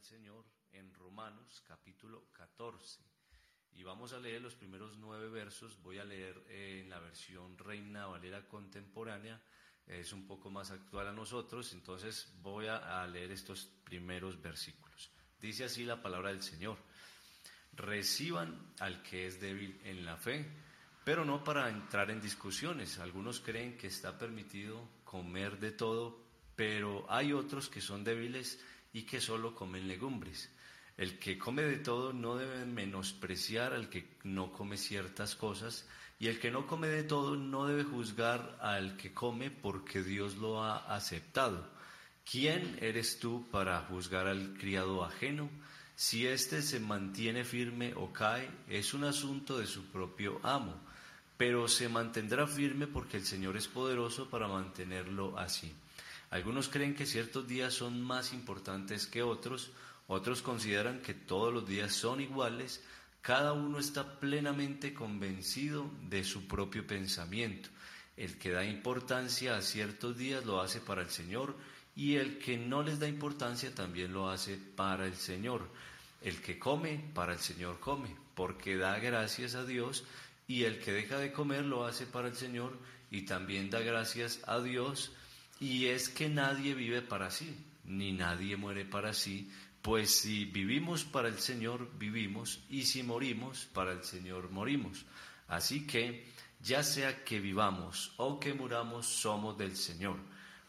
del Señor en Romanos capítulo 14. Y vamos a leer los primeros nueve versos. Voy a leer eh, en la versión Reina Valera contemporánea. Es un poco más actual a nosotros, entonces voy a, a leer estos primeros versículos. Dice así la palabra del Señor. Reciban al que es débil en la fe, pero no para entrar en discusiones. Algunos creen que está permitido comer de todo, pero hay otros que son débiles y que solo comen legumbres. El que come de todo no debe menospreciar al que no come ciertas cosas, y el que no come de todo no debe juzgar al que come porque Dios lo ha aceptado. ¿Quién eres tú para juzgar al criado ajeno? Si éste se mantiene firme o cae, es un asunto de su propio amo, pero se mantendrá firme porque el Señor es poderoso para mantenerlo así. Algunos creen que ciertos días son más importantes que otros, otros consideran que todos los días son iguales, cada uno está plenamente convencido de su propio pensamiento. El que da importancia a ciertos días lo hace para el Señor y el que no les da importancia también lo hace para el Señor. El que come, para el Señor come, porque da gracias a Dios, y el que deja de comer lo hace para el Señor y también da gracias a Dios y es que nadie vive para sí, ni nadie muere para sí, pues si vivimos para el Señor, vivimos, y si morimos, para el Señor morimos. Así que, ya sea que vivamos o que muramos, somos del Señor,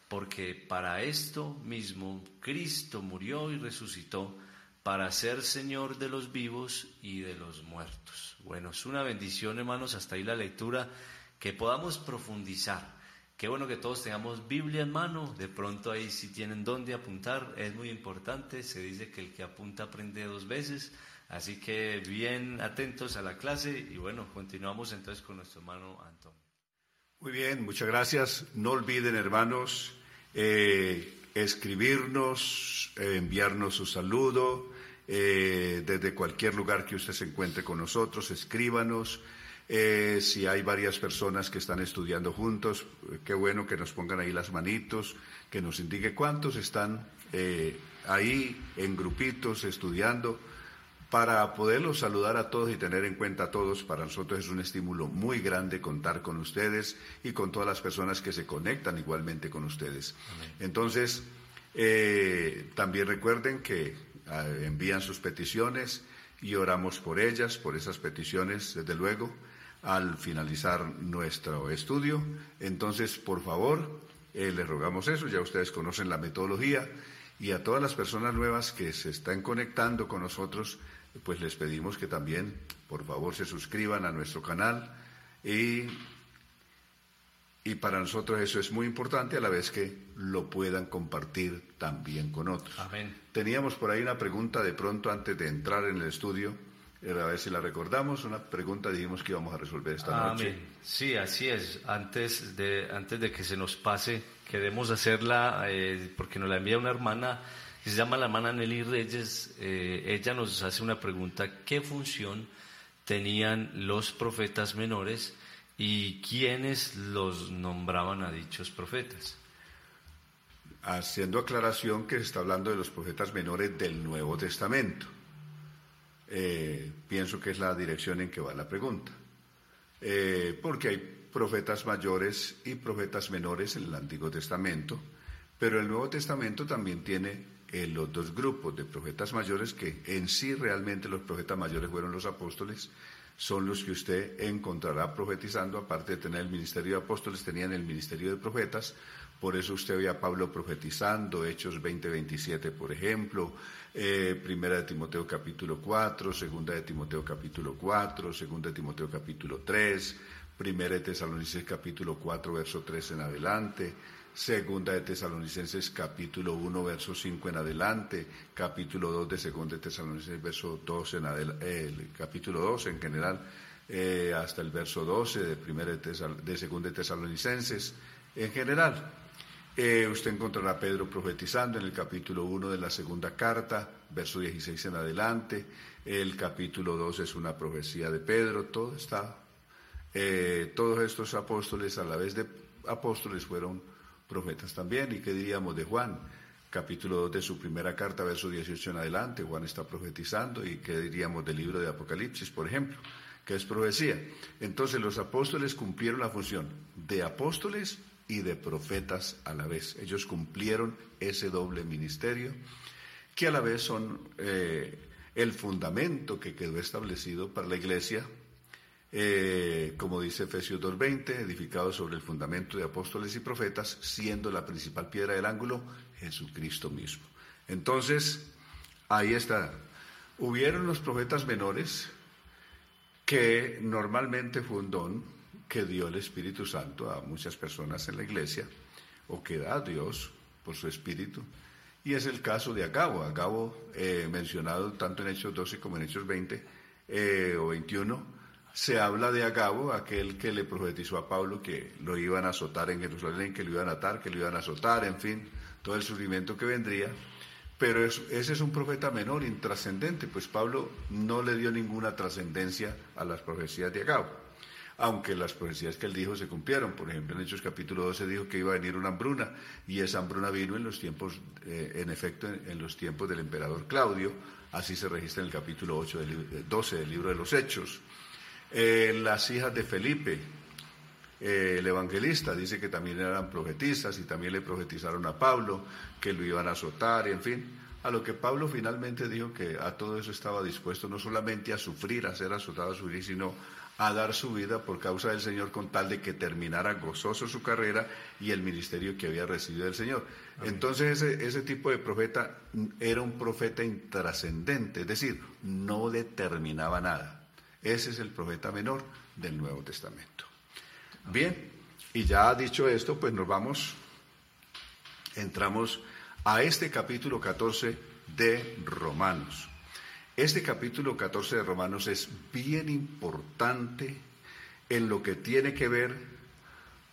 porque para esto mismo Cristo murió y resucitó, para ser Señor de los vivos y de los muertos. Bueno, es una bendición, hermanos, hasta ahí la lectura, que podamos profundizar Qué bueno que todos tengamos Biblia en mano, de pronto ahí si tienen dónde apuntar, es muy importante, se dice que el que apunta aprende dos veces, así que bien atentos a la clase y bueno, continuamos entonces con nuestro hermano Antón. Muy bien, muchas gracias. No olviden hermanos eh, escribirnos, enviarnos su saludo eh, desde cualquier lugar que usted se encuentre con nosotros, escríbanos. Eh, si hay varias personas que están estudiando juntos, eh, qué bueno que nos pongan ahí las manitos, que nos indique cuántos están eh, ahí en grupitos estudiando, para poderlos saludar a todos y tener en cuenta a todos. Para nosotros es un estímulo muy grande contar con ustedes y con todas las personas que se conectan igualmente con ustedes. Entonces, también recuerden que ah, envían sus peticiones y oramos por ellas, por esas peticiones, desde luego al finalizar nuestro estudio. Entonces, por favor, eh, les rogamos eso, ya ustedes conocen la metodología y a todas las personas nuevas que se están conectando con nosotros, pues les pedimos que también, por favor, se suscriban a nuestro canal y, y para nosotros eso es muy importante a la vez que lo puedan compartir también con otros. Amén. Teníamos por ahí una pregunta de pronto antes de entrar en el estudio a ver si la recordamos, una pregunta dijimos que íbamos a resolver esta noche. Sí, así es. Antes de, antes de que se nos pase, queremos hacerla eh, porque nos la envía una hermana que se llama la hermana Nelly Reyes. Eh, ella nos hace una pregunta, ¿qué función tenían los profetas menores y quiénes los nombraban a dichos profetas? Haciendo aclaración que se está hablando de los profetas menores del Nuevo Testamento. Eh, pienso que es la dirección en que va la pregunta. Eh, porque hay profetas mayores y profetas menores en el Antiguo Testamento, pero el Nuevo Testamento también tiene eh, los dos grupos de profetas mayores que en sí realmente los profetas mayores fueron los apóstoles, son los que usted encontrará profetizando, aparte de tener el ministerio de apóstoles, tenían el ministerio de profetas, por eso usted ve a Pablo profetizando, Hechos 20-27, por ejemplo, eh, Primera de Timoteo capítulo 4, Segunda de Timoteo capítulo 4, Segunda de Timoteo capítulo 3, Primera de Tesalonicenses capítulo 4, verso 3 en adelante, Segunda de Tesalonicenses capítulo 1, verso 5 en adelante, capítulo 2 de Segunda de Tesalonicenses, verso 2 en adelante, el capítulo 2 en general, eh, hasta el verso 12 de, primera de, de Segunda de Tesalonicenses, en general. Eh, usted encontrará a Pedro profetizando en el capítulo 1 de la segunda carta, verso 16 en adelante. El capítulo 2 es una profecía de Pedro, todo está. Eh, todos estos apóstoles, a la vez de apóstoles, fueron profetas también. ¿Y qué diríamos de Juan? capítulo 2 de su primera carta, verso 18 en adelante, Juan está profetizando y qué diríamos del libro de Apocalipsis, por ejemplo, que es profecía. Entonces los apóstoles cumplieron la función de apóstoles y de profetas a la vez. Ellos cumplieron ese doble ministerio que a la vez son eh, el fundamento que quedó establecido para la iglesia, eh, como dice Efesios 2.20, edificado sobre el fundamento de apóstoles y profetas, siendo la principal piedra del ángulo Jesucristo mismo. Entonces, ahí está. Hubieron los profetas menores que normalmente fue un don que dio el Espíritu Santo a muchas personas en la iglesia, o que da a Dios por su Espíritu. Y es el caso de Agabo. Agabo, eh, mencionado tanto en Hechos 12 como en Hechos 20 eh, o 21, se habla de Agabo, aquel que le profetizó a Pablo que lo iban a azotar en Jerusalén, que lo iban a atar, que lo iban a azotar, en fin todo el sufrimiento que vendría, pero ese es un profeta menor, intrascendente, pues Pablo no le dio ninguna trascendencia a las profecías de Agabo, aunque las profecías que él dijo se cumplieron. Por ejemplo, en Hechos capítulo 12 dijo que iba a venir una hambruna, y esa hambruna vino en los tiempos, eh, en efecto, en, los tiempos del emperador Claudio, así se registra en el capítulo 8 del, 12 del libro de los Hechos. Eh, las hijas de Felipe, eh, el evangelista dice que también eran profetistas y también le profetizaron a Pablo que lo iban a azotar, y en fin, a lo que Pablo finalmente dijo que a todo eso estaba dispuesto no solamente a sufrir, a ser azotado, a sufrir, sino a dar su vida por causa del Señor con tal de que terminara gozoso su carrera y el ministerio que había recibido del Señor. Entonces ese, ese tipo de profeta era un profeta intrascendente, es decir, no determinaba nada. Ese es el profeta menor del Nuevo Testamento. Bien, y ya dicho esto, pues nos vamos, entramos a este capítulo 14 de Romanos. Este capítulo 14 de Romanos es bien importante en lo que tiene que ver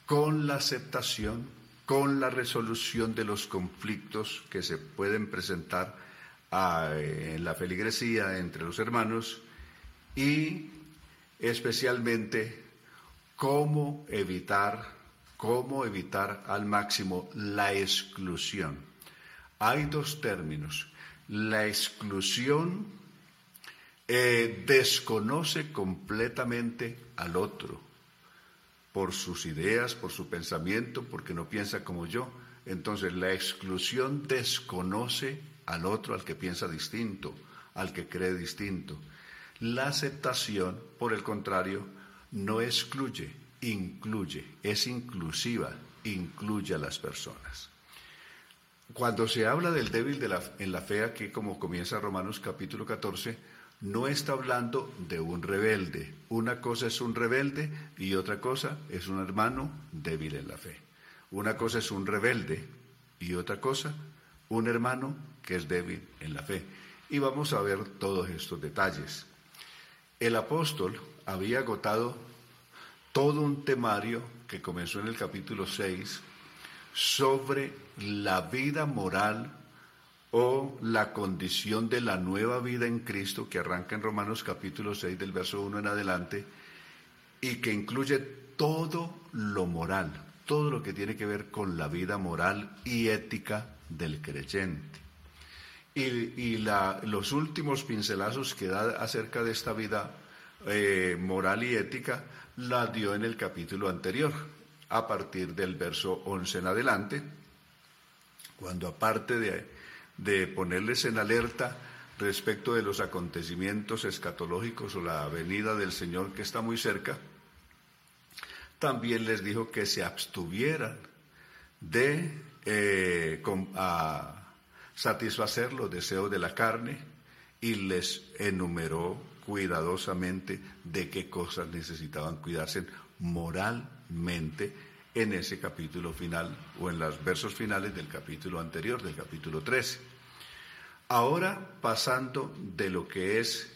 con la aceptación, con la resolución de los conflictos que se pueden presentar ah, en la feligresía entre los hermanos y especialmente cómo evitar, cómo evitar al máximo la exclusión. Hay dos términos. La exclusión eh, desconoce completamente al otro por sus ideas, por su pensamiento, porque no piensa como yo. Entonces la exclusión desconoce al otro, al que piensa distinto, al que cree distinto. La aceptación, por el contrario, no excluye, incluye, es inclusiva, incluye a las personas. Cuando se habla del débil en la fe, aquí como comienza Romanos capítulo 14, no está hablando de un rebelde. Una cosa es un rebelde y otra cosa es un hermano débil en la fe. Una cosa es un rebelde y otra cosa un hermano que es débil en la fe. Y vamos a ver todos estos detalles. El apóstol había agotado todo un temario que comenzó en el capítulo 6 sobre la vida moral o la condición de la nueva vida en Cristo que arranca en Romanos capítulo 6 del verso 1 en adelante y que incluye todo lo moral, todo lo que tiene que ver con la vida moral y ética del creyente. Y, los últimos pincelazos que da acerca de esta vida eh, moral y ética la dio en el capítulo anterior, a partir del verso 11 en adelante, cuando aparte de, de ponerles en alerta respecto de los acontecimientos escatológicos o la venida del Señor que está muy cerca, también les dijo que se abstuvieran de eh, satisfacer los deseos de la carne y les enumeró cuidadosamente de qué cosas necesitaban cuidarse moralmente en ese capítulo final o en los versos finales del capítulo anterior, del capítulo 13. Ahora pasando de lo que es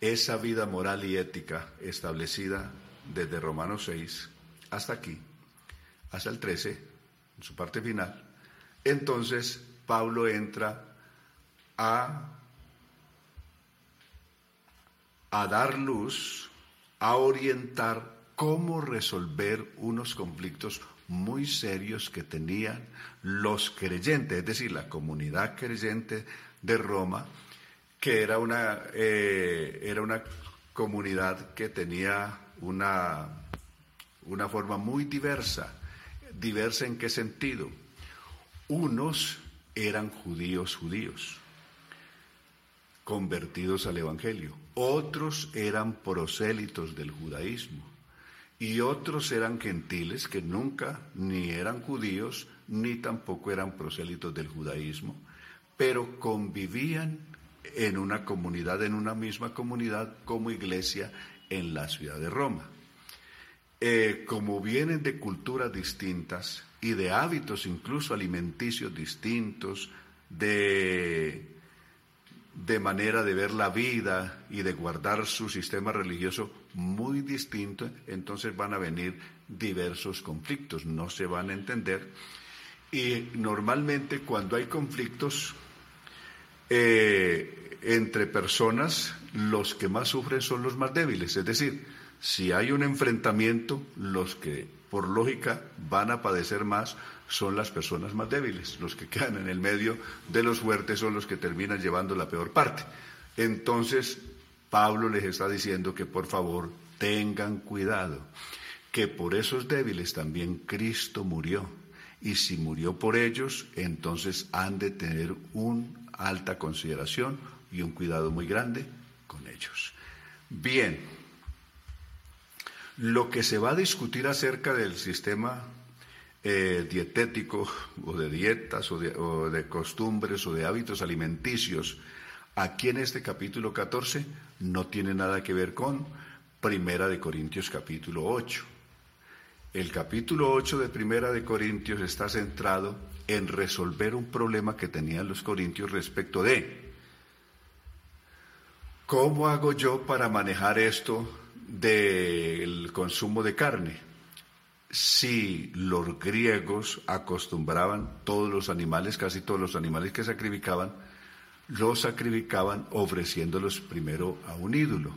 esa vida moral y ética establecida desde Romanos 6 hasta aquí, hasta el 13, en su parte final, entonces Pablo entra a a dar luz, a orientar cómo resolver unos conflictos muy serios que tenían los creyentes, es decir, la comunidad creyente de Roma, que era una, eh, era una comunidad que tenía una, una forma muy diversa. ¿Diversa en qué sentido? Unos eran judíos judíos, convertidos al Evangelio. Otros eran prosélitos del judaísmo. Y otros eran gentiles que nunca ni eran judíos ni tampoco eran prosélitos del judaísmo, pero convivían en una comunidad, en una misma comunidad como iglesia en la ciudad de Roma. Eh, como vienen de culturas distintas y de hábitos incluso alimenticios distintos, de, de manera de ver la vida y de guardar su sistema religioso muy distinto, entonces van a venir diversos conflictos, no se van a entender. Y normalmente cuando hay conflictos, eh, entre personas, los que más sufren son los más débiles. Es decir, si hay un enfrentamiento, los que por lógica van a padecer más son las personas más débiles. Los que quedan en el medio de los fuertes son los que terminan llevando la peor parte. Entonces, Pablo les está diciendo que por favor tengan cuidado, que por esos débiles también Cristo murió. Y si murió por ellos, entonces han de tener una alta consideración, y un cuidado muy grande con ellos. Bien, lo que se va a discutir acerca del sistema eh, dietético o de dietas o de, o de costumbres o de hábitos alimenticios aquí en este capítulo 14 no tiene nada que ver con Primera de Corintios capítulo 8. El capítulo 8 de Primera de Corintios está centrado en resolver un problema que tenían los corintios respecto de ¿Cómo hago yo para manejar esto del consumo de carne? Si los griegos acostumbraban todos los animales, casi todos los animales que sacrificaban, los sacrificaban ofreciéndolos primero a un ídolo.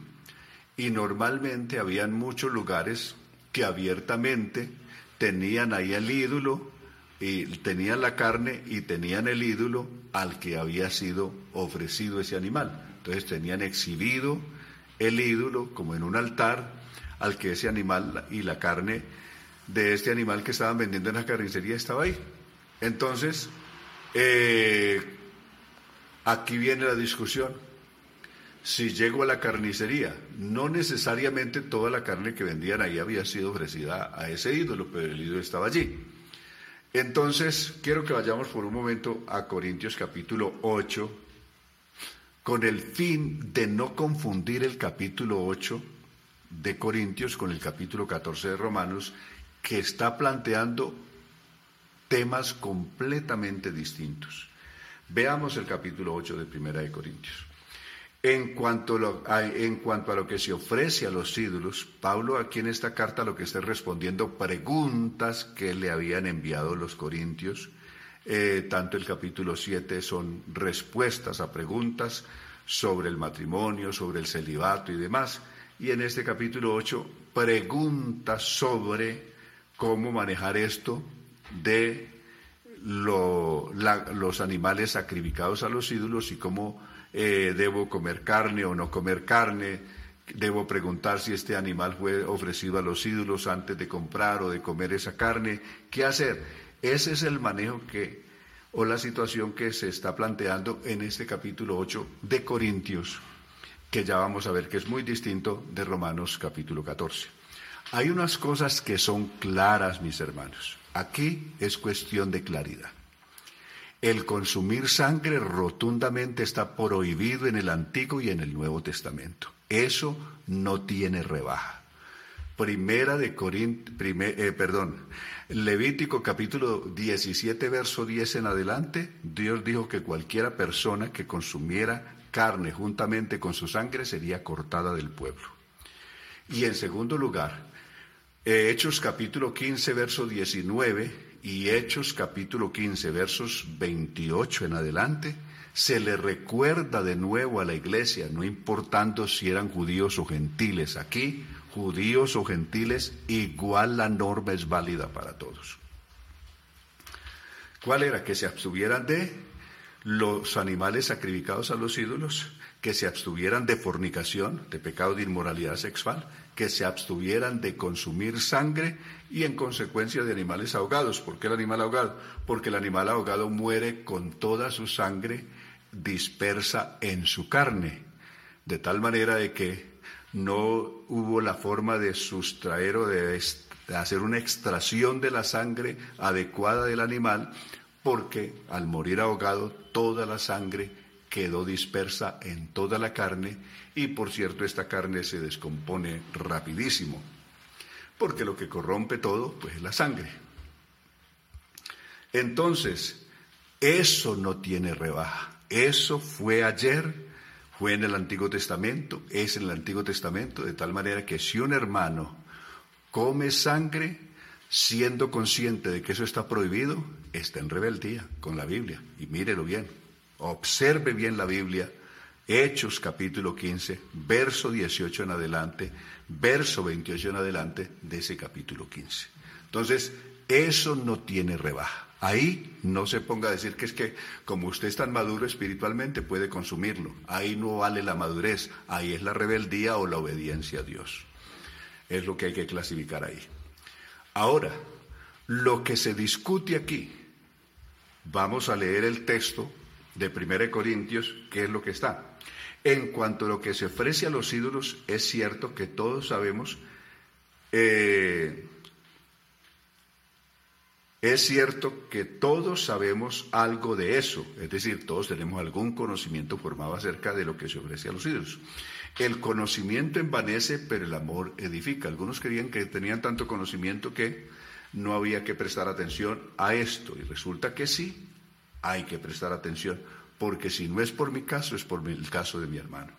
Y normalmente habían muchos lugares que abiertamente tenían ahí el ídolo y tenían la carne y tenían el ídolo al que había sido ofrecido ese animal. Entonces tenían exhibido el ídolo como en un altar al que ese animal y la carne de este animal que estaban vendiendo en la carnicería estaba ahí. Entonces, eh, aquí viene la discusión. Si llego a la carnicería, no necesariamente toda la carne que vendían ahí había sido ofrecida a ese ídolo, pero el ídolo estaba allí. Entonces, quiero que vayamos por un momento a Corintios capítulo 8, con el fin de no confundir el capítulo 8 de Corintios con el capítulo 14 de Romanos, que está planteando temas completamente distintos. Veamos el capítulo 8 de Primera de Corintios. En cuanto, a, lo que se ofrece a los ídolos, Pablo aquí en esta carta lo que está respondiendo preguntas que le habían enviado los corintios eh, tanto el capítulo 7 son respuestas a preguntas sobre el matrimonio, sobre el celibato y demás. Y en este capítulo 8, preguntas sobre cómo manejar esto de los animales sacrificados a los ídolos y cómo eh, debo comer carne o no comer carne. Debo preguntar si este animal fue ofrecido a los ídolos antes de comprar o de comer esa carne. ¿Qué hacer? Ese es el manejo que, o la situación que se está planteando en este capítulo 8 de Corintios, que ya vamos a ver que es muy distinto de Romanos capítulo 14. Hay unas cosas que son claras, mis hermanos. Aquí es cuestión de claridad. El consumir sangre rotundamente está prohibido en el Antiguo y en el Nuevo Testamento. Eso no tiene rebaja. Primera de Corintios, eh, perdón, Levítico capítulo 17, verso 10 en adelante, Dios dijo que cualquiera persona que consumiera carne juntamente con su sangre sería cortada del pueblo. Y en segundo lugar, Hechos capítulo 15, verso 19 y Hechos capítulo 15, versos 28 en adelante, se le recuerda de nuevo a la iglesia, no importando si eran judíos o gentiles aquí, judíos o gentiles, igual la norma es válida para todos. ¿Cuál era? Que se abstuvieran de los animales sacrificados a los ídolos, que se abstuvieran de fornicación, de pecado de inmoralidad sexual, que se abstuvieran de consumir sangre y en consecuencia de animales ahogados. ¿Por qué el animal ahogado? Porque el animal ahogado muere con toda su sangre dispersa en su carne, de tal manera de que no hubo la forma de sustraer o de, hacer una extracción de la sangre adecuada del animal, porque al morir ahogado toda la sangre quedó dispersa en toda la carne y por cierto esta carne se descompone rapidísimo, porque lo que corrompe todo pues es la sangre. Entonces, eso no tiene rebaja. Eso fue ayer, fue en el Antiguo Testamento, es en el Antiguo Testamento, de tal manera que si un hermano come sangre, siendo consciente de que eso está prohibido, está en rebeldía con la Biblia. Y mírelo bien, observe bien la Biblia, Hechos capítulo 15, verso 18 en adelante, verso 28 en adelante de ese capítulo 15. Entonces, eso no tiene rebaja. Ahí no se ponga a decir que es que como usted es tan maduro espiritualmente puede consumirlo. Ahí no vale la madurez, ahí es la rebeldía o la obediencia a Dios. Es lo que hay que clasificar ahí. Ahora, lo que se discute aquí, vamos a leer el texto de 1 Corintios, que es lo que está. En cuanto a lo que se ofrece a los ídolos, es cierto que todos sabemos eh, es cierto que todos sabemos algo de eso, es decir, todos tenemos algún conocimiento formado acerca de lo que se ofrece a los ídolos. El conocimiento envanece, pero el amor edifica. Algunos creían que tenían tanto conocimiento que no había que prestar atención a esto, y resulta que sí, hay que prestar atención, porque si no es por mi caso, es por el caso de mi hermano.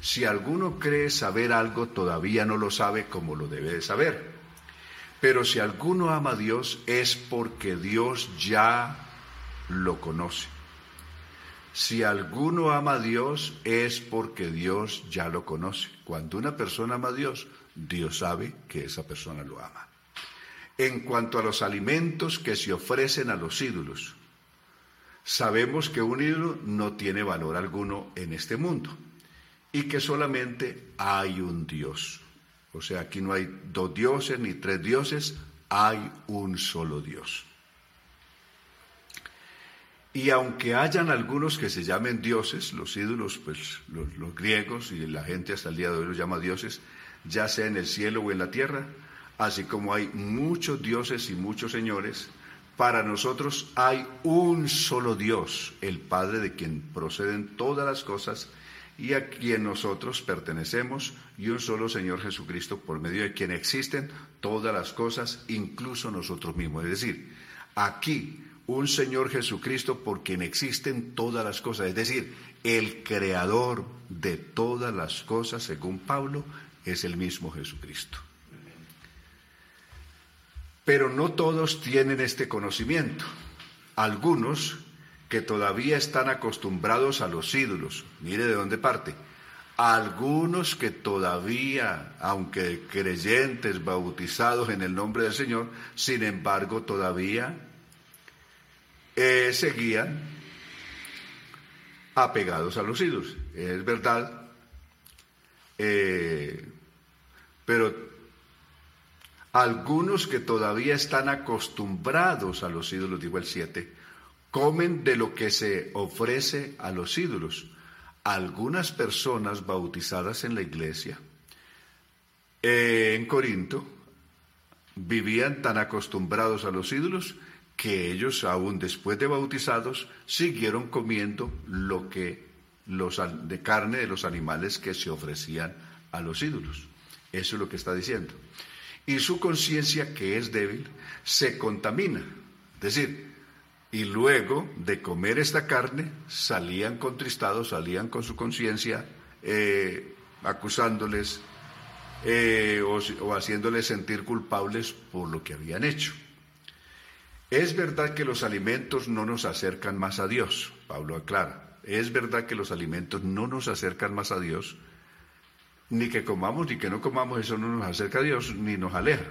Si alguno cree saber algo, todavía no lo sabe como lo debe de saber. Pero si alguno ama a Dios es porque Dios ya lo conoce. Si alguno ama a Dios es porque Dios ya lo conoce. Cuando una persona ama a Dios, Dios sabe que esa persona lo ama. En cuanto a los alimentos que se ofrecen a los ídolos, sabemos que un ídolo no tiene valor alguno en este mundo y que solamente hay un Dios. O sea, aquí no hay dos dioses ni tres dioses, hay un solo Dios. Y aunque hayan algunos que se llamen dioses, los ídolos, pues los, griegos y la gente hasta el día de hoy los llama dioses, ya sea en el cielo o en la tierra, así como hay muchos dioses y muchos señores, para nosotros hay un solo Dios, el Padre de quien proceden todas las cosas y a quien nosotros pertenecemos, y un solo Señor Jesucristo, por medio de quien existen todas las cosas, incluso nosotros mismos. Es decir, aquí un Señor Jesucristo por quien existen todas las cosas, es decir, el creador de todas las cosas, según Pablo, es el mismo Jesucristo. Pero no todos tienen este conocimiento. Algunos que todavía están acostumbrados a los ídolos. Mire de dónde parte. Algunos que todavía, aunque creyentes, bautizados en el nombre del Señor, sin embargo todavía eh, seguían apegados a los ídolos. Es verdad, eh, pero algunos que todavía están acostumbrados a los ídolos, digo el 7, comen de lo que se ofrece a los ídolos. Algunas personas bautizadas en la iglesia en Corinto vivían tan acostumbrados a los ídolos que ellos, aún después de bautizados, siguieron comiendo lo que los de carne de los animales que se ofrecían a los ídolos. Eso es lo que está diciendo. Y su conciencia, que es débil, se contamina. Es decir, y luego de comer esta carne salían contristados, salían con su conciencia eh, acusándoles eh, o, o haciéndoles sentir culpables por lo que habían hecho. Es verdad que los alimentos no nos acercan más a Dios, Pablo aclara. Es verdad que los alimentos no nos acercan más a Dios, ni que comamos ni que no comamos, eso no nos acerca a Dios ni nos aleja.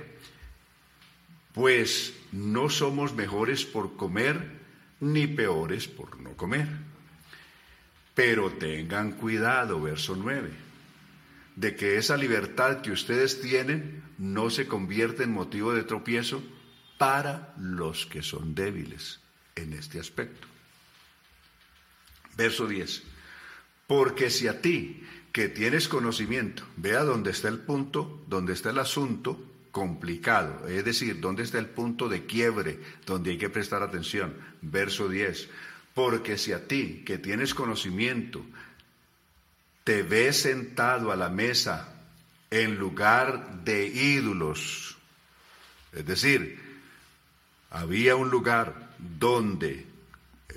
Pues no somos mejores por comer ni peores por no comer. Pero tengan cuidado, verso 9, de que esa libertad que ustedes tienen no se convierta en motivo de tropiezo para los que son débiles en este aspecto. Verso 10. Porque si a ti, que tienes conocimiento, vea dónde está el punto, dónde está el asunto complicado, es decir, dónde está el punto de quiebre, donde hay que prestar atención. Verso 10. Porque si a ti, que tienes conocimiento, te ves sentado a la mesa en lugar de ídolos, es decir, había un lugar donde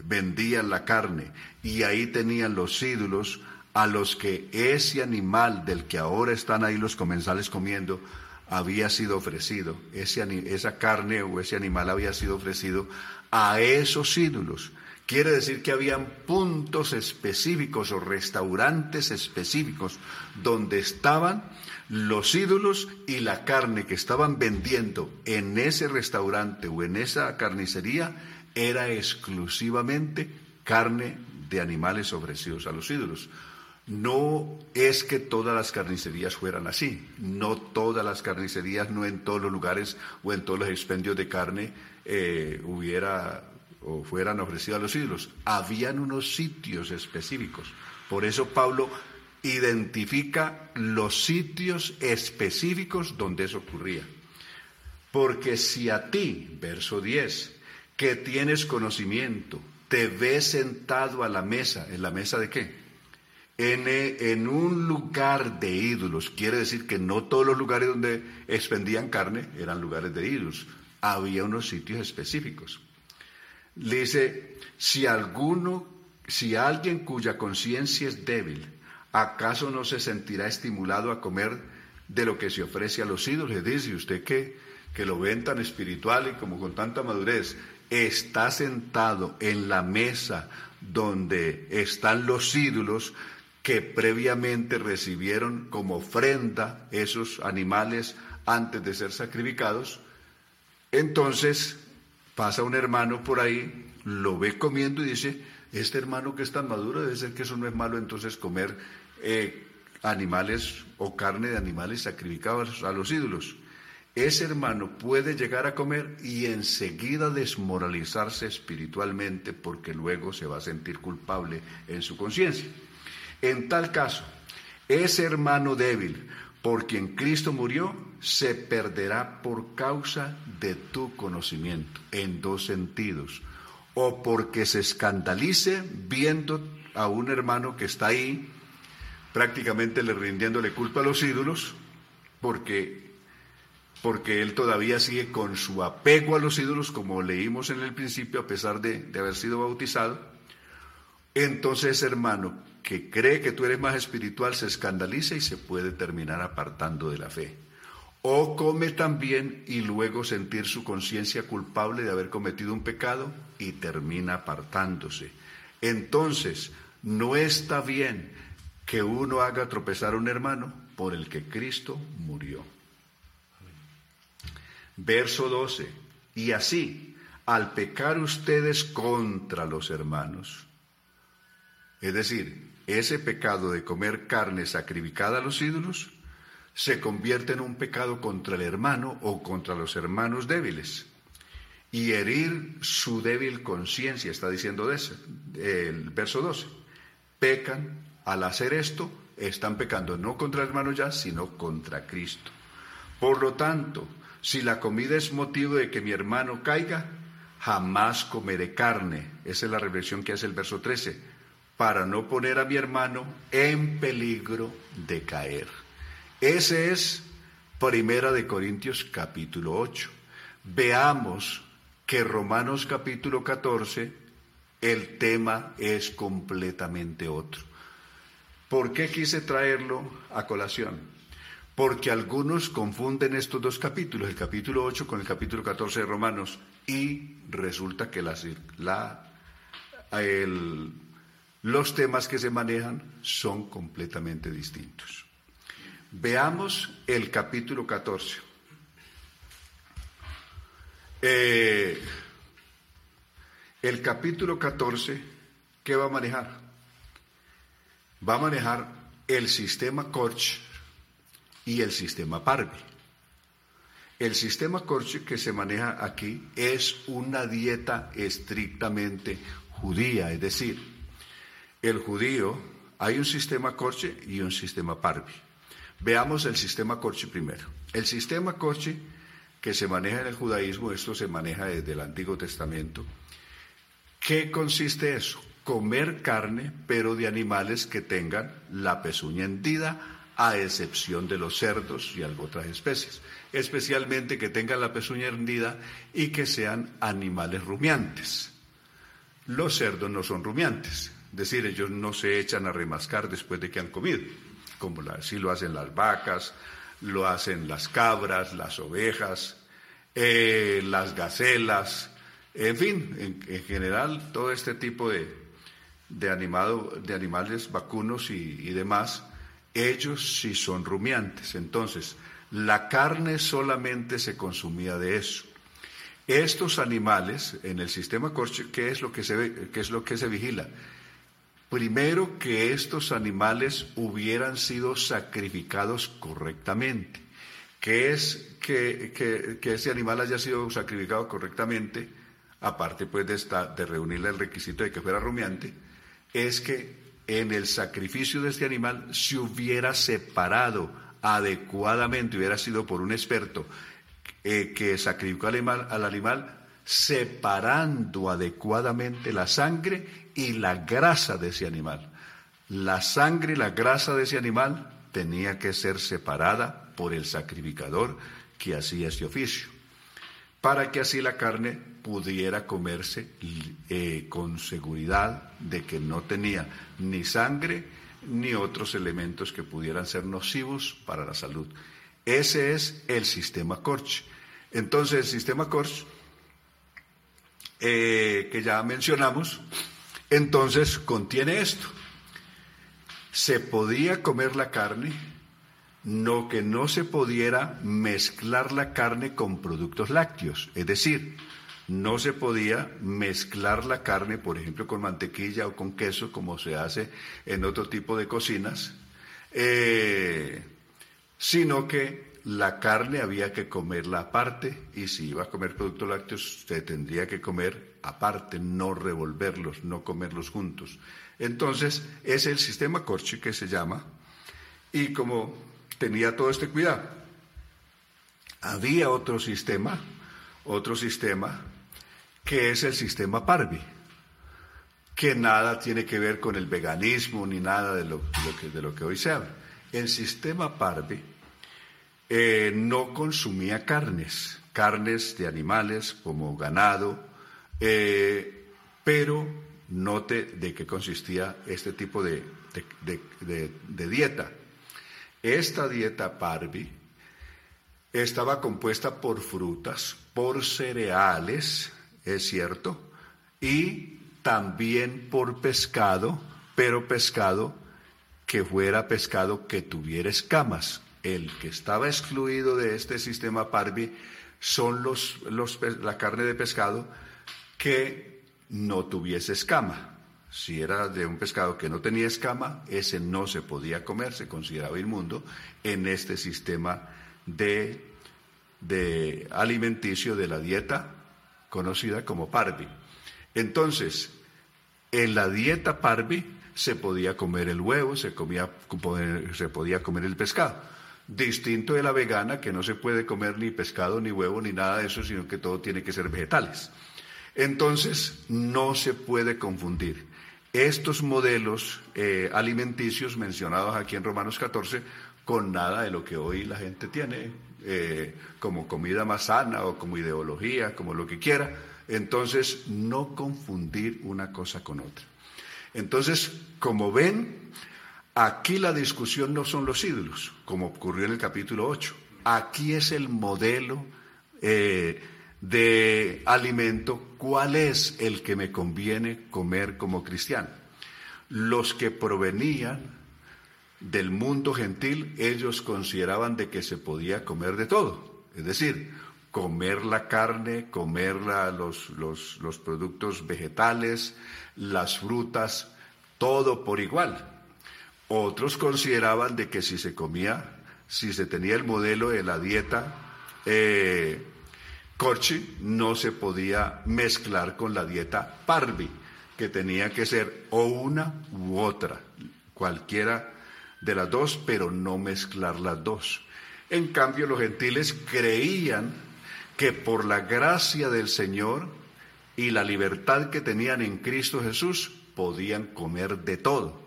vendían la carne y ahí tenían los ídolos a los que ese animal del que ahora están ahí los comensales comiendo había sido ofrecido, ese, esa carne o ese animal había sido ofrecido a esos ídolos. Quiere decir que habían puntos específicos o restaurantes específicos donde estaban los ídolos y la carne que estaban vendiendo en ese restaurante o en esa carnicería era exclusivamente carne de animales ofrecidos a los ídolos. No es que todas las carnicerías fueran así, no todas las carnicerías, no en todos los lugares o en todos los expendios de carne eh, hubiera o fueran ofrecidos a los ídolos. Habían unos sitios específicos. Por eso Pablo identifica los sitios específicos donde eso ocurría. Porque si a ti, verso 10, que tienes conocimiento, te ves sentado a la mesa, ¿en la mesa de qué? En, en, un lugar de ídolos. Quiere decir que no todos los lugares donde expendían carne eran lugares de ídolos. Había unos sitios específicos. Le dice, si alguno, si alguien cuya conciencia es débil, ¿acaso no se sentirá estimulado a comer de lo que se ofrece a los ídolos? Le dice, usted que, que lo ven tan espiritual y como con tanta madurez, está sentado en la mesa donde están los ídolos que previamente recibieron como ofrenda esos animales antes de ser sacrificados, entonces pasa un hermano por ahí, lo ve comiendo y dice, este hermano que es tan maduro debe ser que eso no es malo entonces comer eh, animales o carne de animales sacrificados a los ídolos ese hermano puede llegar a comer y enseguida desmoralizarse espiritualmente porque luego se va a sentir culpable en su conciencia. En tal caso, ese hermano débil por quien Cristo murió se perderá por causa de tu conocimiento, en dos sentidos. O porque se escandalice viendo a un hermano que está ahí prácticamente le rindiéndole culpa a los ídolos, porque porque él todavía sigue con su apego a los ídolos, como leímos en el principio, a pesar de, haber sido bautizado. Entonces, hermano, que cree que tú eres más espiritual, se escandaliza y se puede terminar apartando de la fe. O come también y luego sentir su conciencia culpable de haber cometido un pecado y termina apartándose. Entonces, no está bien que uno haga tropezar a un hermano por el que Cristo murió. Verso 12. Y así, al pecar ustedes contra los hermanos, es decir, ese pecado de comer carne sacrificada a los ídolos, se convierte en un pecado contra el hermano o contra los hermanos débiles. Y herir su débil conciencia, está diciendo eso, el verso 12. Pecan, al hacer esto, están pecando no contra el hermano ya, sino contra Cristo. Por lo tanto, si la comida es motivo de que mi hermano caiga, jamás comeré carne. Esa es la reflexión que hace el verso 13, para no poner a mi hermano en peligro de caer. Ese es Primera de Corintios capítulo 8. Veamos que Romanos capítulo 14, el tema es completamente otro. ¿Por qué quise traerlo a colación? porque algunos confunden estos dos capítulos, el capítulo 8 con el capítulo 14 de Romanos, y resulta que los temas que se manejan son completamente distintos. Veamos el capítulo 14. Eh, el capítulo 14, ¿qué va a manejar? Va a manejar el sistema Korch y el sistema Parvi. El sistema Korch que se maneja aquí es una dieta estrictamente judía, es decir, el judío, hay un sistema Korche y un sistema Parvi. Veamos el sistema Korche primero. El sistema Korche que se maneja en el judaísmo, esto se maneja desde el Antiguo Testamento. ¿Qué consiste eso? Comer carne, pero de animales que tengan la pezuña hendida, a excepción de los cerdos y otras especies, especialmente que tengan la pezuña hendida y que sean animales rumiantes. Los cerdos no son rumiantes, es decir, ellos no se echan a remascar después de que han comido, como así lo hacen las vacas, lo hacen las cabras, las ovejas, eh, las gacelas, en fin, en, general todo este tipo de, de, animado, de animales vacunos y, demás, ellos sí son rumiantes. Entonces, la carne solamente se consumía de eso. Estos animales en el sistema Korch, ¿qué es lo que se qué es lo que se vigila? Primero que estos animales hubieran sido sacrificados correctamente. ¿Qué es que, que, ese animal haya sido sacrificado correctamente? Aparte pues de, de reunirle el requisito de que fuera rumiante, es que en el sacrificio de este animal se hubiera separado adecuadamente, hubiera sido por un experto eh, que sacrificó al animal, al animal separando adecuadamente la sangre y la grasa de ese animal. La sangre y la grasa de ese animal tenía que ser separada por el sacrificador que hacía este oficio, para que así la carne pudiera comerse eh, con seguridad de que no tenía ni sangre ni otros elementos que pudieran ser nocivos para la salud. Ese es el sistema Korch. Entonces, el sistema Kors, eh, que ya mencionamos, entonces contiene esto. Se podía comer la carne, no que no se pudiera mezclar la carne con productos lácteos, es decir, no se podía mezclar la carne, por ejemplo, con mantequilla o con queso, como se hace en otro tipo de cocinas, eh, sino que la carne había que comerla aparte y si iba a comer productos lácteos se tendría que comer aparte, no revolverlos, no comerlos juntos. Entonces, es el sistema Corchi que se llama y como tenía todo este cuidado. Había otro sistema, otro sistema que es el sistema Parvi, que nada tiene que ver con el veganismo ni nada de lo, que, de lo que hoy se habla. El sistema Parvi eh, no consumía carnes, carnes de animales como ganado, eh, pero note de qué consistía este tipo de, de, dieta. Esta dieta Parvi estaba compuesta por frutas, por cereales, es cierto, y también por pescado, pero pescado que fuera pescado que tuviera escamas, el que estaba excluido de este sistema Parvi son los, la carne de pescado que no tuviese escama. Si era de un pescado que no tenía escama, ese no se podía comer, se consideraba inmundo en este sistema de, de alimenticio de la dieta conocida como Parvi. Entonces, en la dieta Parvi se podía comer el huevo, se, comía, se podía comer el pescado distinto de la vegana, que no se puede comer ni pescado, ni huevo, ni nada de eso, sino que todo tiene que ser vegetales. Entonces, no se puede confundir. Estos modelos eh, alimenticios mencionados aquí en Romanos 14 con nada de lo que hoy la gente tiene eh, como comida más sana o como ideología, como lo que quiera. Entonces, no confundir una cosa con otra. Entonces, como ven, Aquí la discusión no son los ídolos, como ocurrió en el capítulo 8. Aquí es el modelo eh, de alimento, cuál es el que me conviene comer como cristiano. Los que provenían del mundo gentil, ellos consideraban de que se podía comer de todo. Es decir, comer la carne, comer los, productos vegetales, las frutas, todo por igual. Otros consideraban de que si se comía, si se tenía el modelo de la dieta eh, Corchi, no se podía mezclar con la dieta Parvi, que tenía que ser o una u otra, cualquiera de las dos, pero no mezclar las dos. En cambio, los gentiles creían que por la gracia del Señor y la libertad que tenían en Cristo Jesús, podían comer de todo.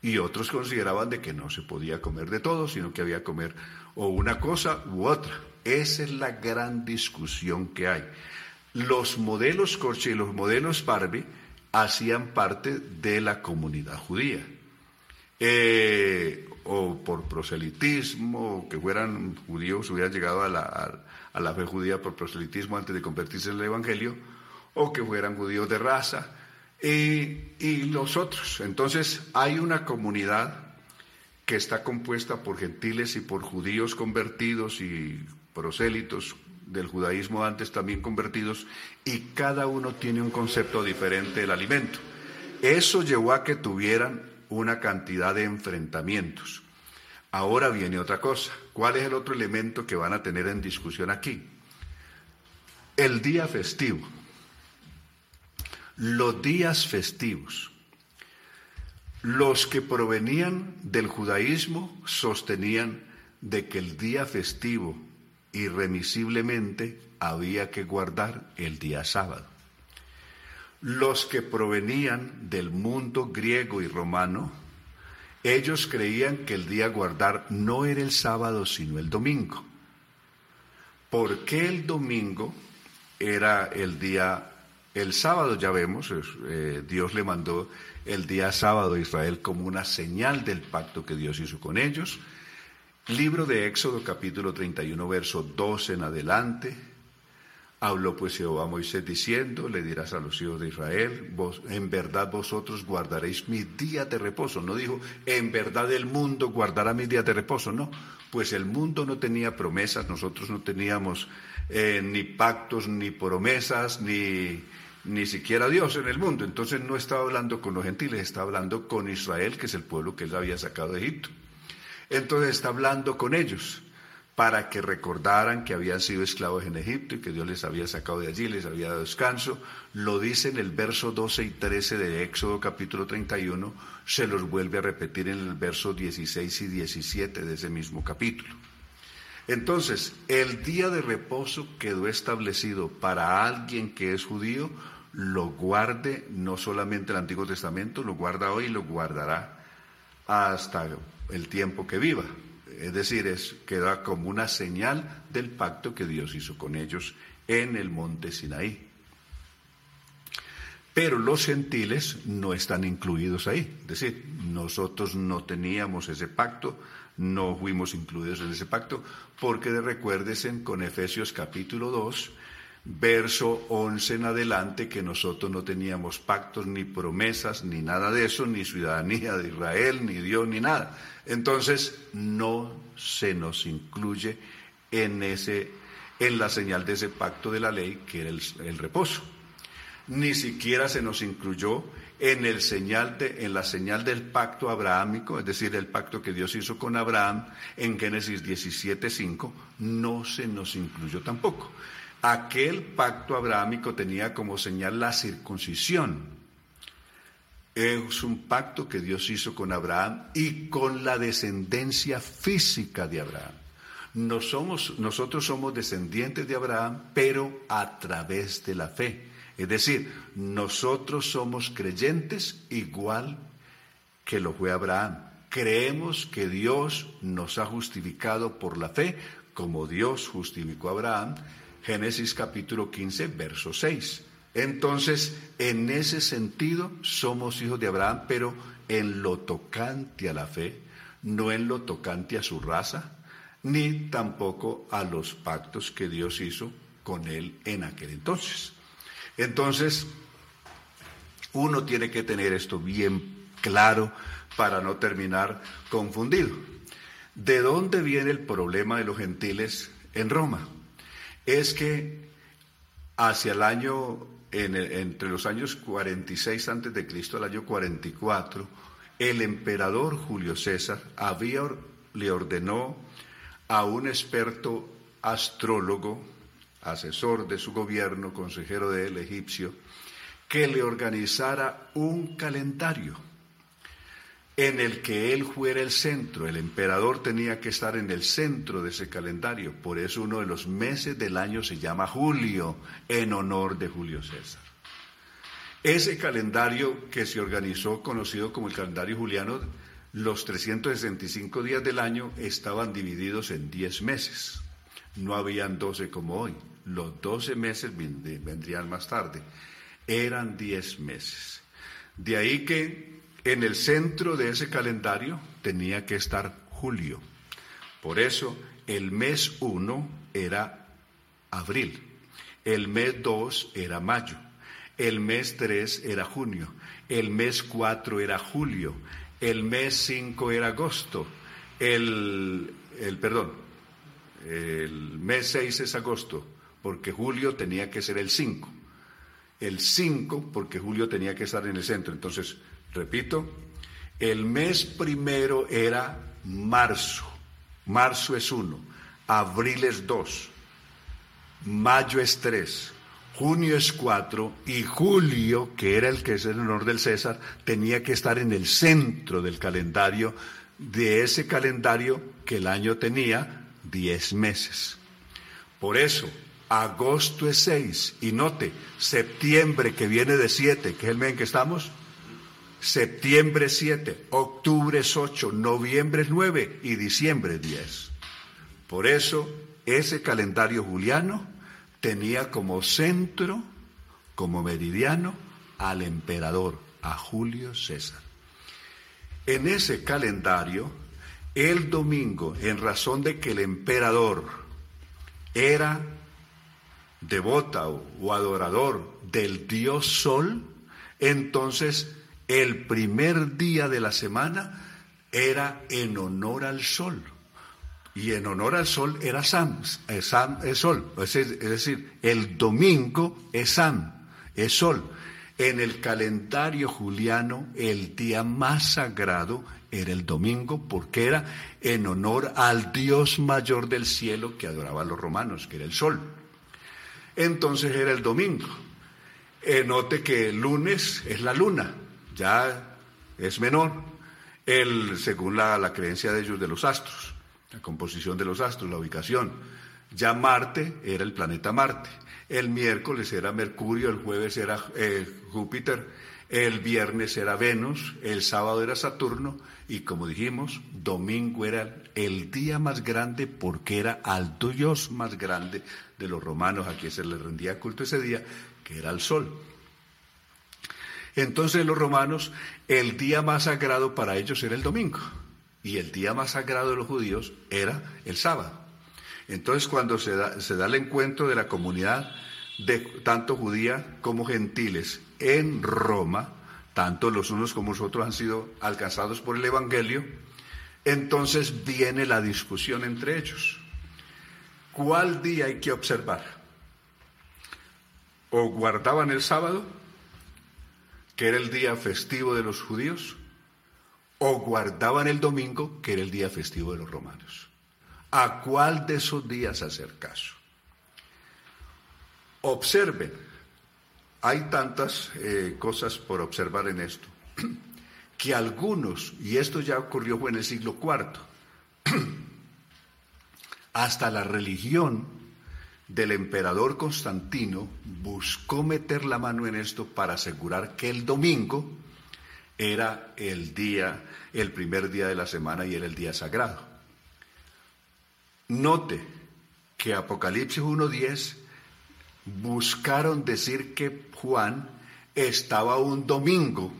Y otros consideraban de que no se podía comer de todo, sino que había que comer o una cosa u otra. Esa es la gran discusión que hay. Los modelos Corche y los modelos Barbie hacían parte de la comunidad judía. Eh, o por proselitismo, que fueran judíos, hubieran llegado a la, a la fe judía por proselitismo antes de convertirse en el Evangelio, o que fueran judíos de raza, y, los otros. Entonces hay una comunidad que está compuesta por gentiles y por judíos convertidos y prosélitos del judaísmo antes también convertidos, y cada uno tiene un concepto diferente del alimento. Eso llevó a que tuvieran una cantidad de enfrentamientos. Ahora viene otra cosa. ¿Cuál es el otro elemento que van a tener en discusión aquí? El día festivo. Los días festivos. Los que provenían del judaísmo sostenían de que el día festivo irremisiblemente había que guardar el día sábado. Los que provenían del mundo griego y romano, ellos creían que el día guardar no era el sábado sino el domingo. ¿Por qué el domingo era el día el sábado ya vemos, eh, Dios le mandó el día sábado a Israel como una señal del pacto que Dios hizo con ellos. Libro de Éxodo capítulo 31 verso 12 en adelante. Habló pues Jehová a Moisés diciendo, le dirás a los hijos de Israel, vos, en verdad vosotros guardaréis mis días de reposo. No dijo, en verdad el mundo guardará mis días de reposo. No, pues el mundo no tenía promesas, nosotros no teníamos eh, ni pactos, ni promesas, ni, ni siquiera Dios en el mundo. Entonces no estaba hablando con los gentiles, estaba hablando con Israel, que es el pueblo que él había sacado de Egipto. Entonces está hablando con ellos para que recordaran que habían sido esclavos en Egipto y que Dios les había sacado de allí, les había dado descanso. Lo dice en el verso 12 y 13 de Éxodo capítulo 31, se los vuelve a repetir en el verso 16 y 17 de ese mismo capítulo. Entonces, el día de reposo quedó establecido para alguien que es judío, lo guarde no solamente el Antiguo Testamento, lo guarda hoy y lo guardará hasta el tiempo que viva. Es decir, es, queda como una señal del pacto que Dios hizo con ellos en el monte Sinaí. Pero los gentiles no están incluidos ahí. Es decir, nosotros no teníamos ese pacto, no fuimos incluidos en ese pacto, porque recuérdesen con Efesios capítulo 2, verso 11 en adelante, que nosotros no teníamos pactos, ni promesas, ni nada de eso, ni ciudadanía de Israel, ni Dios, ni nada. Entonces, no se nos incluye en, ese, en la señal de ese pacto de la ley, que era el, el reposo. Ni siquiera se nos incluyó en, el señal de, en la señal del pacto abrahámico, es decir, el pacto que Dios hizo con Abraham en Génesis 17.5, no se nos incluyó tampoco. Aquel pacto abrahámico tenía como señal la circuncisión. Es un pacto que Dios hizo con Abraham y con la descendencia física de Abraham. nosotros somos descendientes de Abraham, pero a través de la fe. Es decir, nosotros somos creyentes igual que lo fue Abraham. Creemos que Dios nos ha justificado por la fe, como Dios justificó a Abraham, Génesis capítulo 15, verso 6. Entonces, en ese sentido, somos hijos de Abraham, pero en lo tocante a la fe, no en lo tocante a su raza, ni tampoco a los pactos que Dios hizo con él en aquel entonces. Entonces, uno tiene que tener esto bien claro para no terminar confundido. ¿De dónde viene el problema de los gentiles en Roma? Es que hacia el año, entre los años 46 antes de Cristo al año 44, el emperador Julio César había, le ordenó a un experto astrólogo, asesor de su gobierno, consejero del egipcio, que le organizara un calendario en el que él fuera el centro. El emperador tenía que estar en el centro de ese calendario. Por eso uno de los meses del año se llama julio, en honor de Julio César. Ese calendario que se organizó, conocido como el calendario juliano, los 365 días del año estaban divididos en 10 meses. No habían 12 como hoy. Los 12 meses vendrían más tarde. Eran 10 meses. De ahí que en el centro de ese calendario tenía que estar julio. Por eso el mes 1 era abril, el mes 2 era mayo, el mes 3 era junio, el mes 4 era julio, el mes 5 era agosto, el, el perdón, el mes 6 es agosto, porque julio tenía que ser el 5. El 5 porque julio tenía que estar en el centro. Entonces, repito, el mes primero era marzo. Marzo es 1, abril es 2, mayo es 3, junio es cuatro y julio, que era el que es el honor del César, tenía que estar en el centro del calendario, de ese calendario que el año tenía diez meses. Por eso, agosto es seis, y note, septiembre que viene de siete, que es el mes en que estamos, septiembre es siete, octubre es ocho, noviembre es nueve y diciembre es diez. Por eso, ese calendario juliano tenía como centro, como meridiano, al emperador, a Julio César. En ese calendario, el domingo, en razón de que el emperador era devota o adorador del dios Sol, entonces el primer día de la semana era en honor al Sol y en honor al sol era Sam, Sam es sol, es decir, el domingo es Sam, es sol. En el calendario juliano el día más sagrado era el domingo porque era en honor al Dios mayor del cielo que adoraban los romanos, que era el sol. Entonces era el domingo. Eh, note que el lunes es la luna, ya es menor, el, según la, creencia de ellos de los astros la composición de los astros, la ubicación. Ya Marte era el planeta Marte, el miércoles era Mercurio, el jueves era eh, Júpiter, el viernes era Venus, el sábado era Saturno y como dijimos, domingo era el día más grande porque era al Dios más grande de los romanos a quien se les rendía culto ese día, que era el sol. Entonces los romanos, el día más sagrado para ellos era el domingo y el día más sagrado de los judíos era el sábado. Entonces cuando se da, se da el encuentro de la comunidad de tanto judía como gentiles en Roma, tanto los unos como los otros han sido alcanzados por el Evangelio, entonces viene la discusión entre ellos. ¿Cuál día hay que observar? ¿O guardaban el sábado, que era el día festivo de los judíos? o guardaban el domingo, que era el día festivo de los romanos. ¿A cuál de esos días hacer caso? Observen, hay tantas eh, cosas por observar en esto, que algunos, y esto ya ocurrió en el siglo IV, hasta la religión del emperador Constantino buscó meter la mano en esto para asegurar que el domingo era el día, el primer día de la semana y era el día sagrado. Note que Apocalipsis 1.10 buscaron decir que Juan estaba un domingo,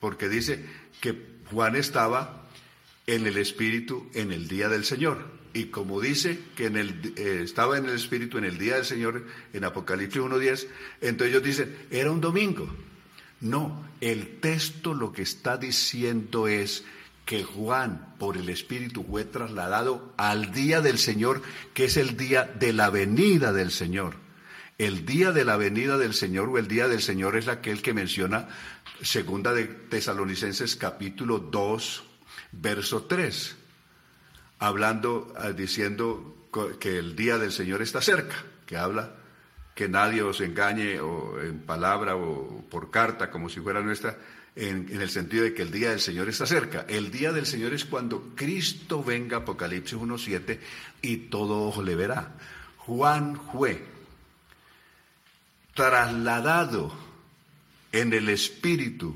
porque dice que Juan estaba en el Espíritu en el día del Señor. Y como dice que en el, eh, estaba en el Espíritu en el día del Señor, en Apocalipsis 1.10, entonces ellos dicen, era un domingo. No, el texto lo que está diciendo es que Juan, por el Espíritu, fue trasladado al día del Señor, que es el día de la venida del Señor. El día de la venida del Señor o el día del Señor es aquel que menciona segunda de Tesalonicenses capítulo 2, verso 3, hablando, ah, diciendo que el día del Señor está cerca, que habla que nadie os engañe en palabra o por carta, como si fuera nuestra, en, el sentido de que el día del Señor está cerca. El día del Señor es cuando Cristo venga, Apocalipsis 1.7, y todo ojo le verá. Juan fue trasladado en el Espíritu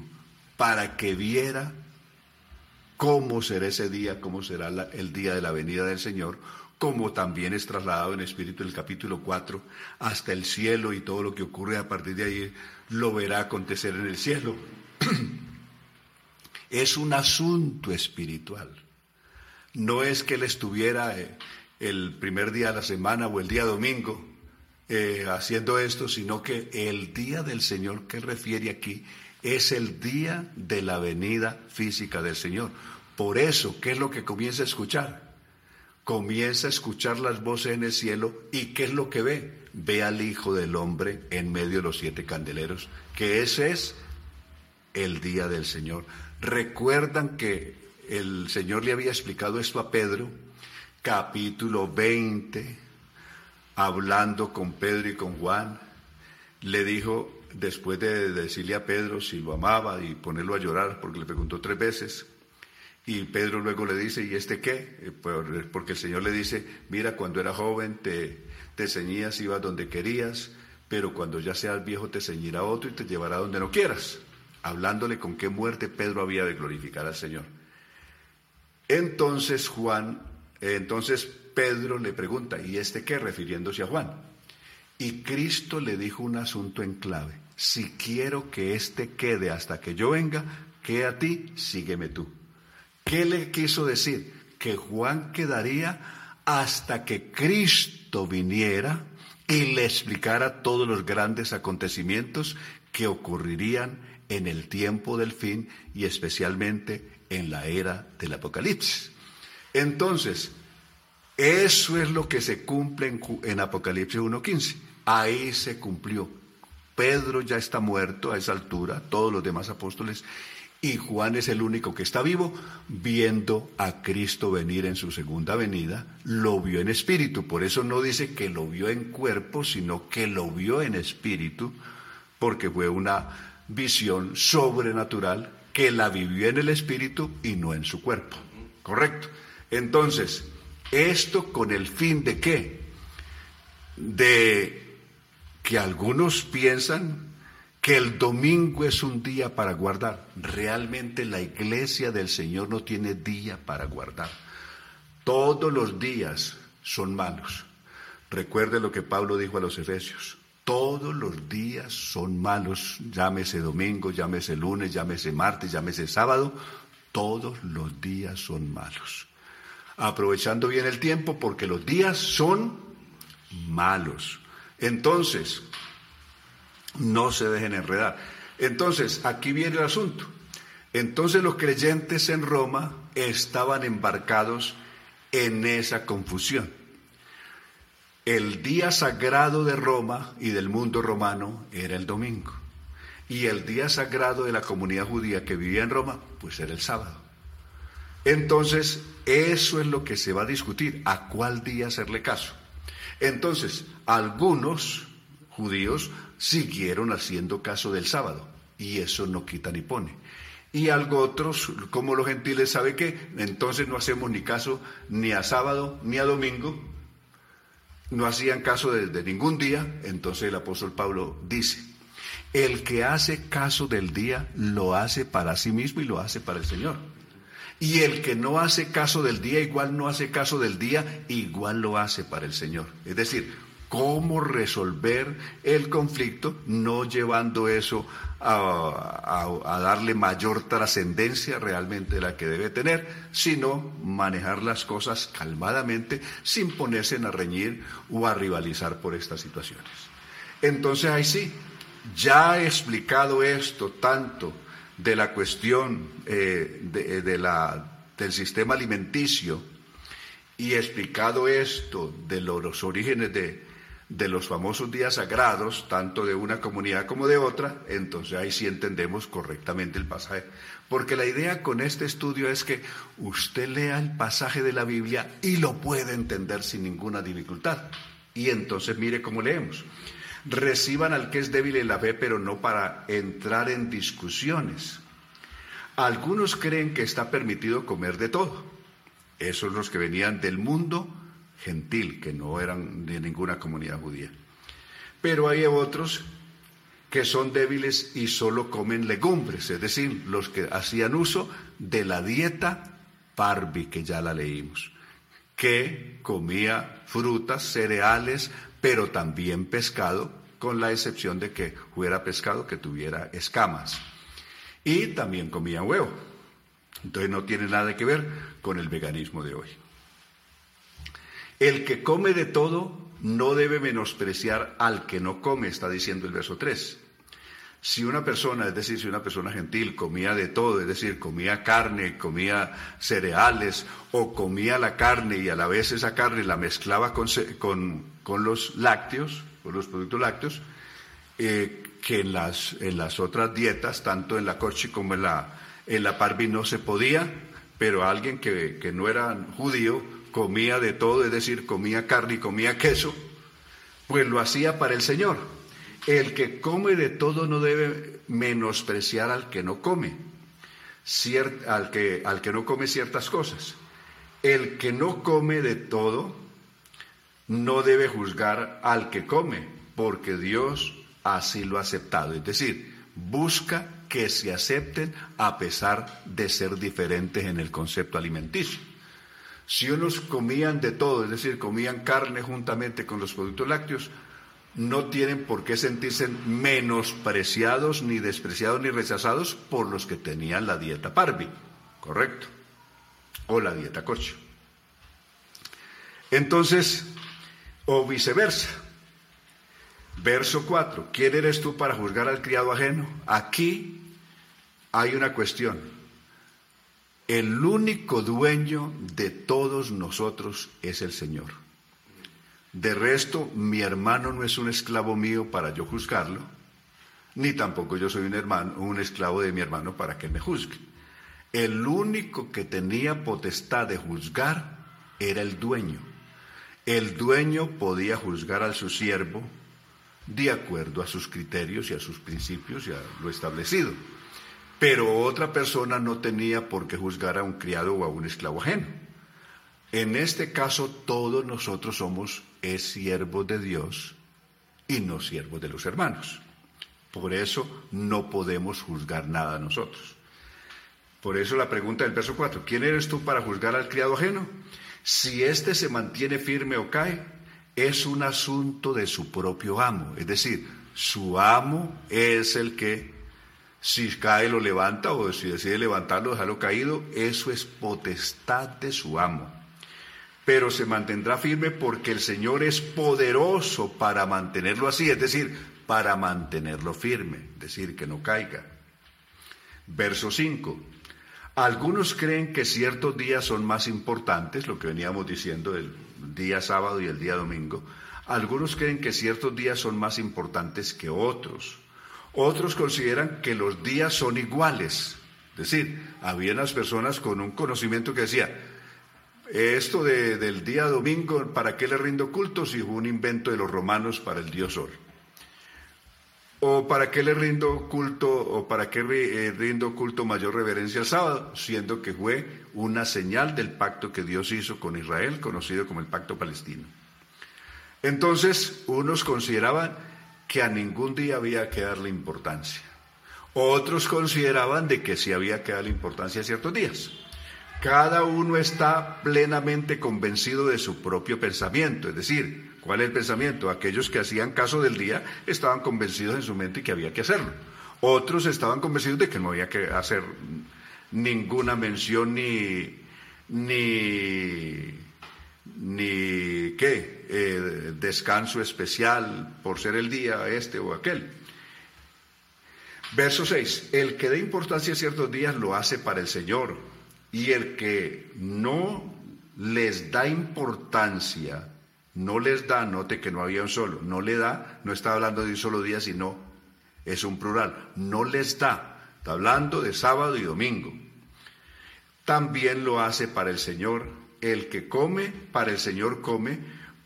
para que viera cómo será ese día, cómo será el día de la venida del Señor, como también es trasladado en espíritu el capítulo 4 hasta el cielo y todo lo que ocurre a partir de ahí lo verá acontecer en el cielo. es un asunto espiritual. No es que él estuviera eh, el primer día de la semana o el día domingo eh, haciendo esto, sino que el día del Señor que refiere aquí es el día de la venida física del Señor. Por eso, ¿qué es lo que comienza a escuchar? comienza a escuchar las voces en el cielo y ¿qué es lo que ve? Ve al Hijo del Hombre en medio de los siete candeleros, que ese es el día del Señor. Recuerdan que el Señor le había explicado esto a Pedro, capítulo 20, hablando con Pedro y con Juan, le dijo, después de decirle a Pedro si lo amaba y ponerlo a llorar, porque le preguntó tres veces, y Pedro luego le dice, ¿y este qué? Eh, porque el Señor le dice, mira, cuando era joven te, te ceñías, ibas donde querías, pero cuando ya seas viejo te ceñirá otro y te llevará donde no quieras. Hablándole con qué muerte Pedro había de glorificar al Señor. Entonces Juan, eh, entonces Pedro le pregunta, ¿y este qué? refiriéndose a Juan. Y Cristo le dijo un asunto en clave. Si quiero que éste quede hasta que yo venga, que a ti, sígueme tú. ¿Qué le quiso decir? Que Juan quedaría hasta que Cristo viniera y le explicara todos los grandes acontecimientos que ocurrirían en el tiempo del fin y especialmente en la era del Apocalipsis. Entonces, eso es lo que se cumple en, en Apocalipsis 1.15. Ahí se cumplió. Pedro ya está muerto a esa altura, todos los demás apóstoles, y Juan es el único que está vivo viendo a Cristo venir en su segunda venida. Lo vio en espíritu. Por eso no dice que lo vio en cuerpo, sino que lo vio en espíritu, porque fue una visión sobrenatural que la vivió en el espíritu y no en su cuerpo. ¿Correcto? Entonces, esto con el fin de qué? De que algunos piensan que el domingo es un día para guardar. Realmente la iglesia del Señor no tiene día para guardar. Todos los días son malos. Recuerde lo que Pablo dijo a los Efesios. Todos los días son malos, llámese domingo, llámese lunes, llámese martes, llámese sábado, todos los días son malos. Aprovechando bien el tiempo porque los días son malos. Entonces, no se dejen enredar. Entonces, aquí viene el asunto. Entonces los creyentes en Roma estaban embarcados en esa confusión. El día sagrado de Roma y del mundo romano era el domingo. Y el día sagrado de la comunidad judía que vivía en Roma, pues era el sábado. Entonces, eso es lo que se va a discutir, a cuál día hacerle caso. Entonces, algunos judíos siguieron haciendo caso del sábado y eso no quita ni pone. Y algo otros, como los gentiles, ¿sabe qué? Entonces no hacemos ni caso ni a sábado ni a domingo, no hacían caso de, ningún día, entonces el apóstol Pablo dice, el que hace caso del día lo hace para sí mismo y lo hace para el Señor. Y el que no hace caso del día, igual no hace caso del día, igual lo hace para el Señor. Es decir, cómo resolver el conflicto, no llevando eso a, darle mayor trascendencia realmente de la que debe tener, sino manejar las cosas calmadamente sin ponerse a reñir o a rivalizar por estas situaciones. Entonces ahí sí, ya he explicado esto tanto de la cuestión eh, la, del sistema alimenticio y explicado esto de los orígenes de, de los famosos días sagrados, tanto de una comunidad como de otra, entonces ahí sí entendemos correctamente el pasaje. Porque la idea con este estudio es que usted lea el pasaje de la Biblia y lo puede entender sin ninguna dificultad. Y entonces mire cómo leemos. Reciban al que es débil en la fe, pero no para entrar en discusiones. Algunos creen que está permitido comer de todo. Esos los que venían del mundo gentil, que no eran de ninguna comunidad judía. Pero hay otros que son débiles y solo comen legumbres, es decir, los que hacían uso de la dieta Parvi, que ya la leímos, que comía frutas, cereales, pero también pescado, con la excepción de que fuera pescado que tuviera escamas. Y también comían huevo. Entonces no tiene nada que ver con el veganismo de hoy. El que come de todo no debe menospreciar al que no come, está diciendo el verso 3. Si una persona, es decir, si una persona gentil comía de todo, es decir, comía carne, comía cereales o comía la carne y a la vez esa carne la mezclaba con, con, los lácteos, con los productos lácteos, eh, que en las, en las otras dietas, tanto en la cochi como en la, en la parvi no se podía, pero alguien que, que no era judío comía de todo, es decir, comía carne y comía queso, pues lo hacía para el Señor. El que come de todo no debe menospreciar al que no come, al, que, al que no come ciertas cosas. El que no come de todo no debe juzgar al que come, porque Dios así lo ha aceptado. Es decir, busca que se acepten a pesar de ser diferentes en el concepto alimenticio. Si unos comían de todo, es decir, comían carne juntamente con los productos lácteos, no tienen por qué sentirse menospreciados, ni despreciados, ni rechazados por los que tenían la dieta Parvi, ¿correcto? O la dieta Cocho. Entonces, o viceversa. Verso 4. ¿Quién eres tú para juzgar al criado ajeno? Aquí hay una cuestión. El único dueño de todos nosotros es el Señor. De resto, mi hermano no es un esclavo mío para yo juzgarlo, ni tampoco yo soy un hermano, un esclavo de mi hermano para que me juzgue. El único que tenía potestad de juzgar era el dueño. El dueño podía juzgar a su siervo de acuerdo a sus criterios y a sus principios y a lo establecido pero otra persona no tenía por qué juzgar a un criado o a un esclavo ajeno. En este caso, todos nosotros somos siervos de Dios y no siervos de los hermanos. Por eso no podemos juzgar nada nosotros. Por eso la pregunta del verso 4, ¿quién eres tú para juzgar al criado ajeno? Si éste se mantiene firme o cae, es un asunto de su propio amo. Es decir, su amo es el que si cae lo levanta o si decide levantarlo, dejarlo caído, eso es potestad de su amo. Pero se mantendrá firme porque el Señor es poderoso para mantenerlo así, es decir, para mantenerlo firme, es decir, que no caiga. Verso 5. Algunos creen que ciertos días son más importantes, lo que veníamos diciendo del día sábado y el día domingo. Algunos creen que ciertos días son más importantes que otros. Otros consideran que los días son iguales. Es decir, había unas personas con un conocimiento que decía, esto del día domingo, ¿para qué le rindo culto si fue un invento de los romanos para el dios Sol? ¿O para qué le rindo culto o para qué eh, rindo culto mayor reverencia al sábado? Siendo que fue una señal del pacto que Dios hizo con Israel, conocido como el pacto palestino. Entonces, unos consideraban que a ningún día había que darle importancia. Otros consideraban de que sí había que darle importancia a ciertos días. Cada uno está plenamente convencido de su propio pensamiento, es decir, ¿cuál es el pensamiento? Aquellos que hacían caso del día estaban convencidos en su mente que había que hacerlo. Otros estaban convencidos de que no había que hacer ninguna mención ni, ni ni qué, eh, descanso especial por ser el día este o aquel. Verso 6. El que dé importancia a ciertos días lo hace para el Señor. Y el que no les da importancia, no les da, note que no había un solo, no le da, no está hablando de un solo día, sino es un plural, no les da, está hablando de sábado y domingo. También lo hace para el Señor. El que come, para el Señor come,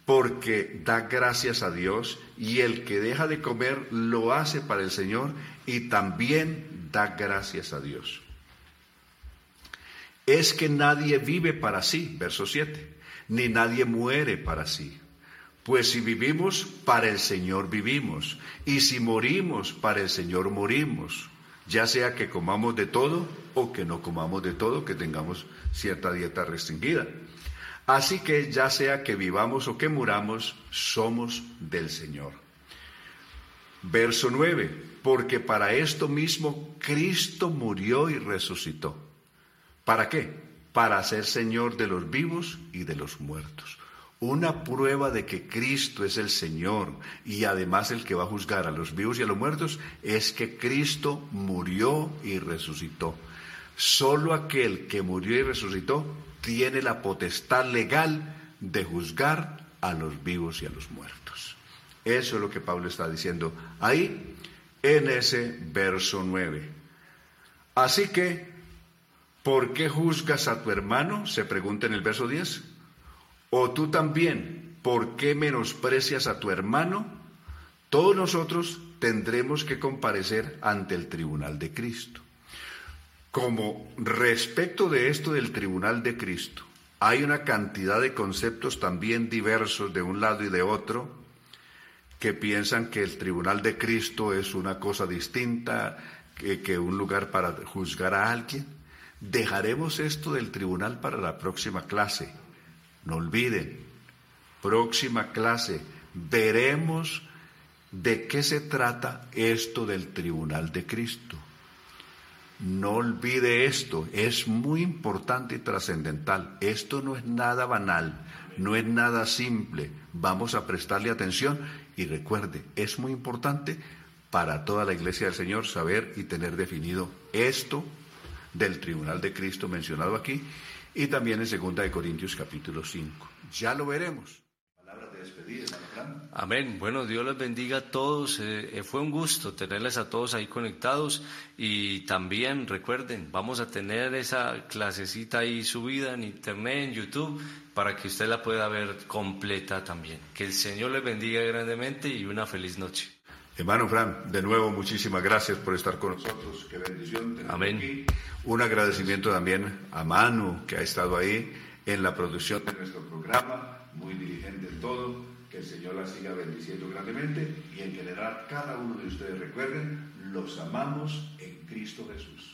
porque da gracias a Dios, y el que deja de comer lo hace para el Señor y también da gracias a Dios. Es que nadie vive para sí, verso 7, ni nadie muere para sí. Pues si vivimos, para el Señor vivimos, y si morimos, para el Señor morimos, ya sea que comamos de todo o que no comamos de todo, que tengamos cierta dieta restringida. Así que ya sea que vivamos o que muramos, somos del Señor. Verso 9, porque para esto mismo Cristo murió y resucitó. ¿Para qué? Para ser Señor de los vivos y de los muertos. Una prueba de que Cristo es el Señor y además el que va a juzgar a los vivos y a los muertos es que Cristo murió y resucitó. Solo aquel que murió y resucitó tiene la potestad legal de juzgar a los vivos y a los muertos. Eso es lo que Pablo está diciendo ahí en ese verso 9. Así que, ¿por qué juzgas a tu hermano? Se pregunta en el verso 10. O tú también, ¿por qué menosprecias a tu hermano? Todos nosotros tendremos que comparecer ante el tribunal de Cristo. Como respecto de esto del tribunal de Cristo, hay una cantidad de conceptos también diversos de un lado y de otro que piensan que el tribunal de Cristo es una cosa distinta, que, un lugar para juzgar a alguien. Dejaremos esto del tribunal para la próxima clase. No olviden, próxima clase, veremos de qué se trata esto del tribunal de Cristo. No olvide esto, es muy importante y trascendental. Esto no es nada banal, no es nada simple. Vamos a prestarle atención y recuerde, es muy importante para toda la iglesia del Señor saber y tener definido esto del tribunal de Cristo mencionado aquí y también en 2 Corintios capítulo 5. Ya lo veremos. Amén. Bueno, Dios les bendiga a todos. Eh, eh, fue un gusto tenerles a todos ahí conectados y también recuerden, vamos a tener esa clasecita ahí subida en internet, en YouTube, para que usted la pueda ver completa también. Que el Señor les bendiga grandemente y una feliz noche. Hermano Fran, de nuevo muchísimas gracias por estar con nosotros. Qué bendición. Amén. Un agradecimiento también a Manu, que ha estado ahí en la producción de nuestro programa, muy diligente en todo que el Señor la siga bendiciendo grandemente y en general cada uno de ustedes recuerden, los amamos en Cristo Jesús.